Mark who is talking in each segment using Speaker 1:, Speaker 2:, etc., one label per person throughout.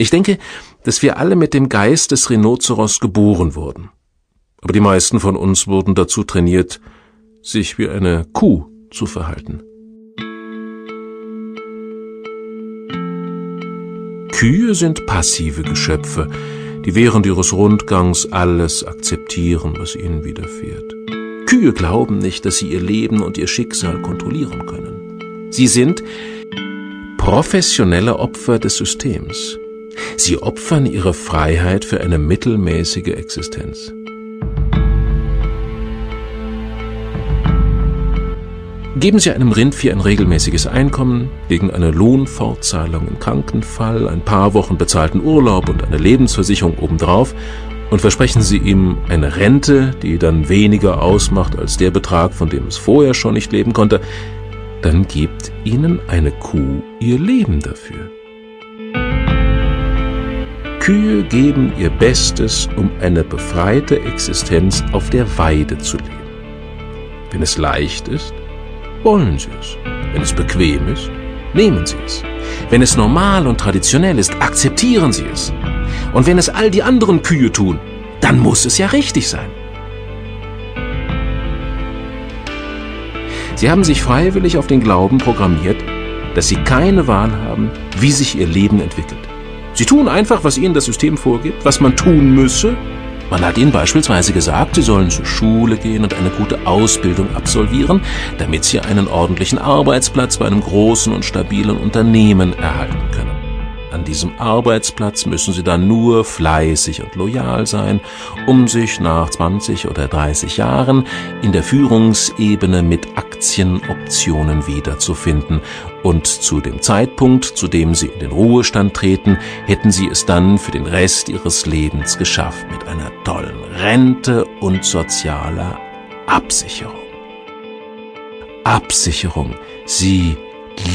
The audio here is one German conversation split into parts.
Speaker 1: Ich denke, dass wir alle mit dem Geist des Rhinoceros geboren wurden. Aber die meisten von uns wurden dazu trainiert, sich wie eine Kuh zu verhalten. Kühe sind passive Geschöpfe, die während ihres Rundgangs alles akzeptieren, was ihnen widerfährt. Kühe glauben nicht, dass sie ihr Leben und ihr Schicksal kontrollieren können. Sie sind professionelle Opfer des Systems. Sie opfern ihre Freiheit für eine mittelmäßige Existenz. Geben Sie einem Rindvieh ein regelmäßiges Einkommen, legen eine Lohnfortzahlung im Krankenfall, ein paar Wochen bezahlten Urlaub und eine Lebensversicherung obendrauf und versprechen Sie ihm eine Rente, die dann weniger ausmacht als der Betrag, von dem es vorher schon nicht leben konnte, dann gibt Ihnen eine Kuh ihr Leben dafür. Kühe geben ihr Bestes, um eine befreite Existenz auf der Weide zu leben. Wenn es leicht ist, wollen Sie es. Wenn es bequem ist, nehmen Sie es. Wenn es normal und traditionell ist, akzeptieren Sie es. Und wenn es all die anderen Kühe tun, dann muss es ja richtig sein. Sie haben sich freiwillig auf den Glauben programmiert, dass Sie keine Wahl haben, wie sich Ihr Leben entwickelt. Sie tun einfach, was Ihnen das System vorgibt, was man tun müsse, man hat ihnen beispielsweise gesagt, sie sollen zur Schule gehen und eine gute Ausbildung absolvieren, damit sie einen ordentlichen Arbeitsplatz bei einem großen und stabilen Unternehmen erhalten. An diesem Arbeitsplatz müssen sie dann nur fleißig und loyal sein, um sich nach 20 oder 30 Jahren in der Führungsebene mit Aktienoptionen wiederzufinden und zu dem Zeitpunkt, zu dem sie in den Ruhestand treten, hätten sie es dann für den Rest ihres Lebens geschafft mit einer tollen Rente und sozialer Absicherung. Absicherung, Sie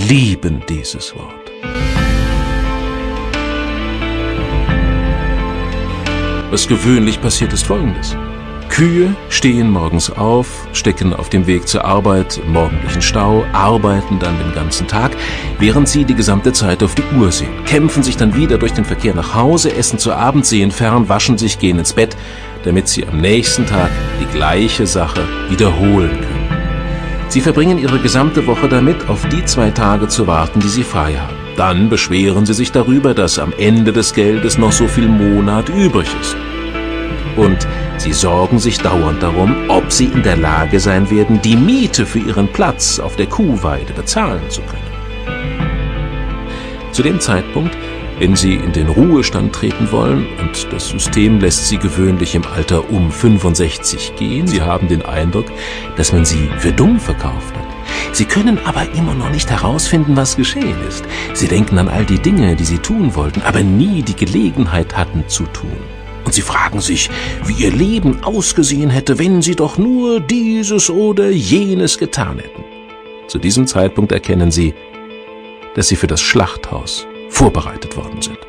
Speaker 1: lieben dieses Wort. Was gewöhnlich passiert ist folgendes. Kühe stehen morgens auf, stecken auf dem Weg zur Arbeit im morgendlichen Stau, arbeiten dann den ganzen Tag, während sie die gesamte Zeit auf die Uhr sehen, kämpfen sich dann wieder durch den Verkehr nach Hause, essen zu Abend, sehen fern, waschen sich, gehen ins Bett, damit sie am nächsten Tag die gleiche Sache wiederholen können. Sie verbringen ihre gesamte Woche damit, auf die zwei Tage zu warten, die sie frei haben. Dann beschweren sie sich darüber, dass am Ende des Geldes noch so viel Monat übrig ist. Und Sie sorgen sich dauernd darum, ob sie in der Lage sein werden, die Miete für ihren Platz auf der Kuhweide bezahlen zu können. Zu dem Zeitpunkt, wenn sie in den Ruhestand treten wollen, und das System lässt sie gewöhnlich im Alter um 65 gehen, sie haben den Eindruck, dass man sie für dumm verkauft hat. Sie können aber immer noch nicht herausfinden, was geschehen ist. Sie denken an all die Dinge, die sie tun wollten, aber nie die Gelegenheit hatten zu tun. Und sie fragen sich, wie ihr Leben ausgesehen hätte, wenn sie doch nur dieses oder jenes getan hätten. Zu diesem Zeitpunkt erkennen sie, dass sie für das Schlachthaus vorbereitet worden sind.